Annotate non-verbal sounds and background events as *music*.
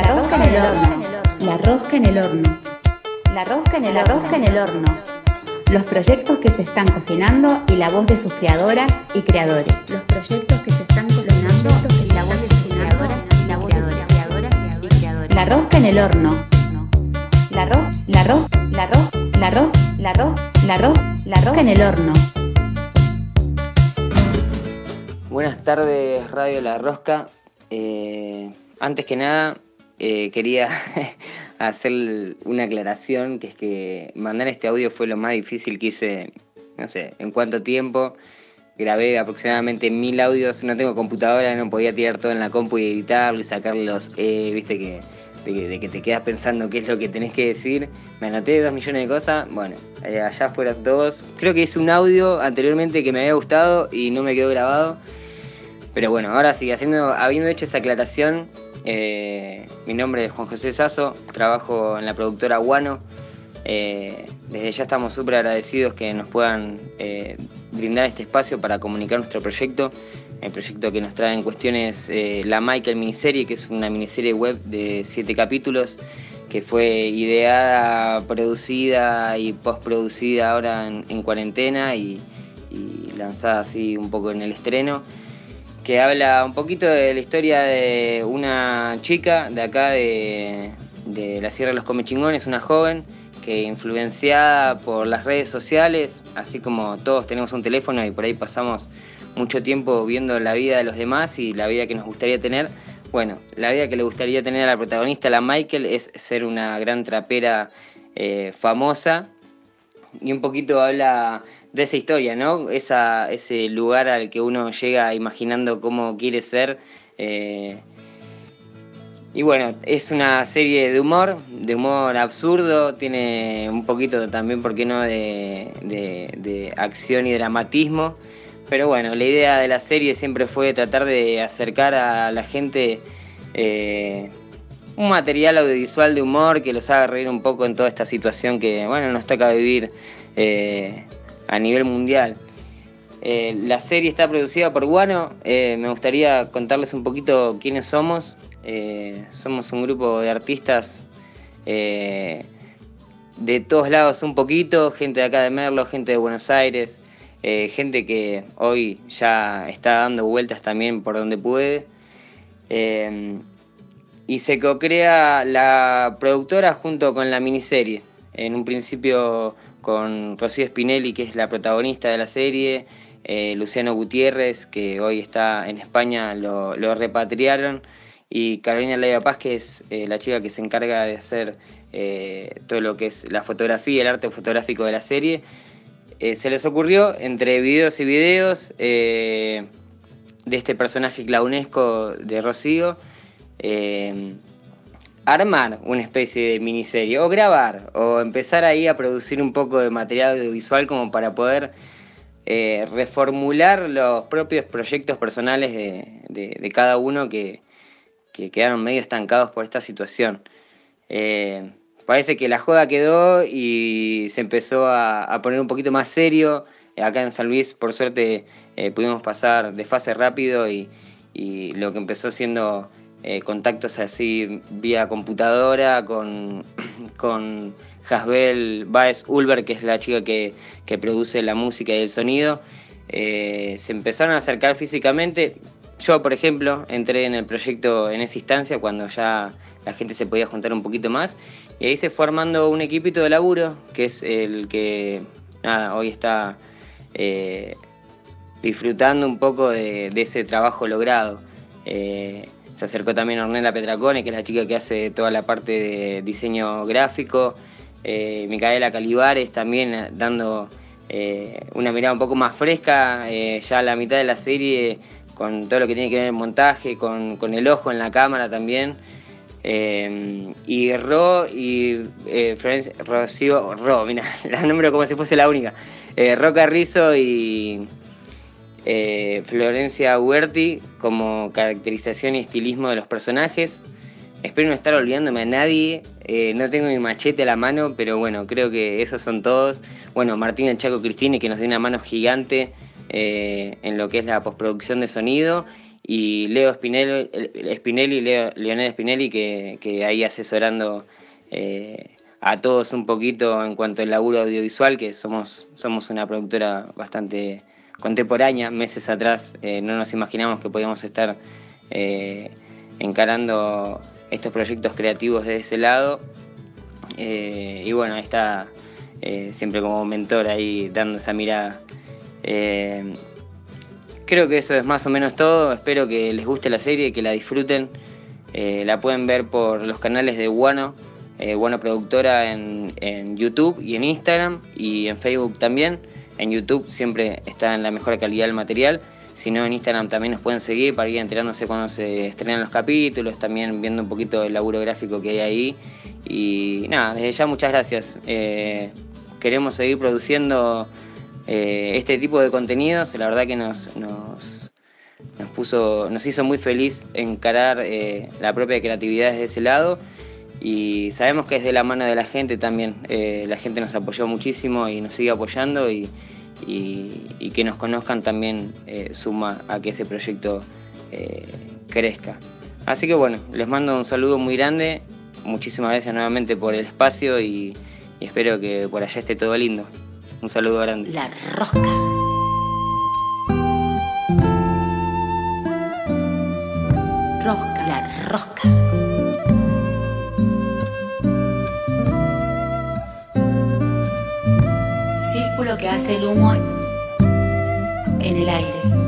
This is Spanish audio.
La rosca en el horno. La rosca en el horno. La rosca en el, la rosca en el horno. Los proyectos que se están cocinando y la voz de sus creadoras y creadores. Los proyectos que se están cocinando y la voz de sus creadoras y la voz de sus creadoras y creadores. La rosca en el horno. La ro, la ro, la ro, la ro, la ro, la ro, la rosca en el horno. Buenas tardes, Radio La Rosca. Eh, antes que nada, eh, quería *laughs* hacer una aclaración, que es que mandar este audio fue lo más difícil que hice, no sé, en cuánto tiempo. Grabé aproximadamente mil audios, no tengo computadora, no podía tirar todo en la compu y editarlo y sacarle los E, viste que de, que te quedas pensando qué es lo que tenés que decir. Me anoté dos millones de cosas, bueno, eh, allá fueron dos. Creo que hice un audio anteriormente que me había gustado y no me quedó grabado. Pero bueno, ahora sí, habiendo hecho esa aclaración, eh, mi nombre es Juan José Sazo, trabajo en la productora Guano. Eh, desde ya estamos súper agradecidos que nos puedan eh, brindar este espacio para comunicar nuestro proyecto. El proyecto que nos trae en cuestiones la Michael miniserie, que es una miniserie web de siete capítulos que fue ideada, producida y postproducida ahora en, cuarentena y lanzada así un poco en el estreno que habla un poquito de la historia de una chica de acá de, la Sierra de los Comechingones, una joven que influenciada por las redes sociales, así como todos tenemos un teléfono y por ahí pasamos mucho tiempo viendo la vida de los demás y la vida que nos gustaría tener, bueno, la vida que le gustaría tener a la protagonista, la Michael, es ser una gran trapera eh, famosa y un poquito habla de esa historia, ¿no? Esa, ese lugar al que uno llega imaginando cómo quiere ser. Eh, y bueno, es una serie de humor, de humor absurdo, tiene un poquito también, ¿por qué no?, de, acción y dramatismo. Pero bueno, la idea de la serie siempre fue tratar de acercar a la gente eh, un material audiovisual de humor que los haga reír un poco en toda esta situación que, bueno, nos toca vivir eh, a nivel mundial. Eh, la serie está producida por Guano. Eh, me gustaría contarles un poquito quiénes somos. somos un grupo de artistas de todos lados un poquito, gente de acá de Merlo, gente de Buenos Aires, gente que hoy ya está dando vueltas también por donde puede y se co-crea la productora junto con la miniserie. En un principio con Rocío Spinelli, que es la protagonista de la serie, eh, Luciano Gutiérrez, que hoy está en España, lo, repatriaron, y Carolina Leiva Paz, que es eh, la chica que se encarga de hacer eh, todo lo que es la fotografía, el arte fotográfico de la serie. se les ocurrió, entre videos y videos, de este personaje clownesco de Rocío, eh, armar una especie de miniserie o grabar o empezar ahí a producir un poco de material audiovisual como para poder eh, reformular los propios proyectos personales de, cada uno que, quedaron medio estancados por esta situación. Eh, parece que la joda quedó y se empezó a, poner un poquito más serio. Acá en San Luis, por suerte, pudimos pasar de fase rápido y, y lo que empezó siendo eh, contactos así vía computadora con, *clears throat* con Hasbel Baez Ulver, que es la chica que, produce la música y el sonido. Eh, se empezaron a acercar físicamente. Yo, por ejemplo, entré en el proyecto en esa instancia cuando ya la gente se podía juntar un poquito más. Y ahí se fue armando un equipito de laburo, que es el que hoy está eh, disfrutando un poco de, ese trabajo logrado. Se acercó también Ornella Petracone, que es la chica que hace toda la parte de diseño gráfico. Eh, Micaela Calibares también eh, dando eh, una mirada un poco más fresca, ya a la mitad de la serie, con todo lo que tiene que ver el montaje, con, el ojo en la cámara también. y Ro y Florencia, Rocío, Ro, mira, *laughs* la nombro como si fuese la única. Ro Carrizo y eh, Florencia Huerti como caracterización y estilismo de los personajes. Espero no estar olvidándome a nadie, eh, no tengo mi machete a la mano, pero bueno, creo que esos son todos. Bueno, Martina Chaco Cristine que nos dio una mano gigante eh, en lo que es la postproducción de sonido y Leo Spinelli, Spinelli Leo, Leonel Spinelli, que, ahí asesorando a todos un poquito en cuanto al laburo audiovisual, que somos, somos una productora bastante contemporánea. Meses atrás eh, no nos imaginamos que podíamos estar eh, encarando estos proyectos creativos de ese lado. y bueno, está siempre como mentor ahí dando esa mirada. Creo que eso es más o menos todo. Espero que les guste la serie, que la disfruten. Eh, la pueden ver por los canales de Guano, eh, Guano Productora en, YouTube y en Instagram y en Facebook también. En YouTube siempre está en la mejor calidad del material. Si no, en Instagram también nos pueden seguir para ir enterándose cuando se estrenan los capítulos, también viendo un poquito el laburo gráfico que hay ahí. Y nada, desde ya muchas gracias. Eh, queremos seguir produciendo eh, este tipo de contenidos, la verdad que nos, nos, puso, nos hizo muy feliz encarar eh, la propia creatividad desde ese lado y sabemos que es de la mano de la gente también. Eh, la gente nos apoyó muchísimo y nos sigue apoyando y, que nos conozcan también suma a que ese proyecto crezca. Así que bueno, les mando un saludo muy grande, muchísimas gracias nuevamente por el espacio y espero que por allá esté todo lindo. Un saludo grande. La. Rosca, que hace el humo en el aire.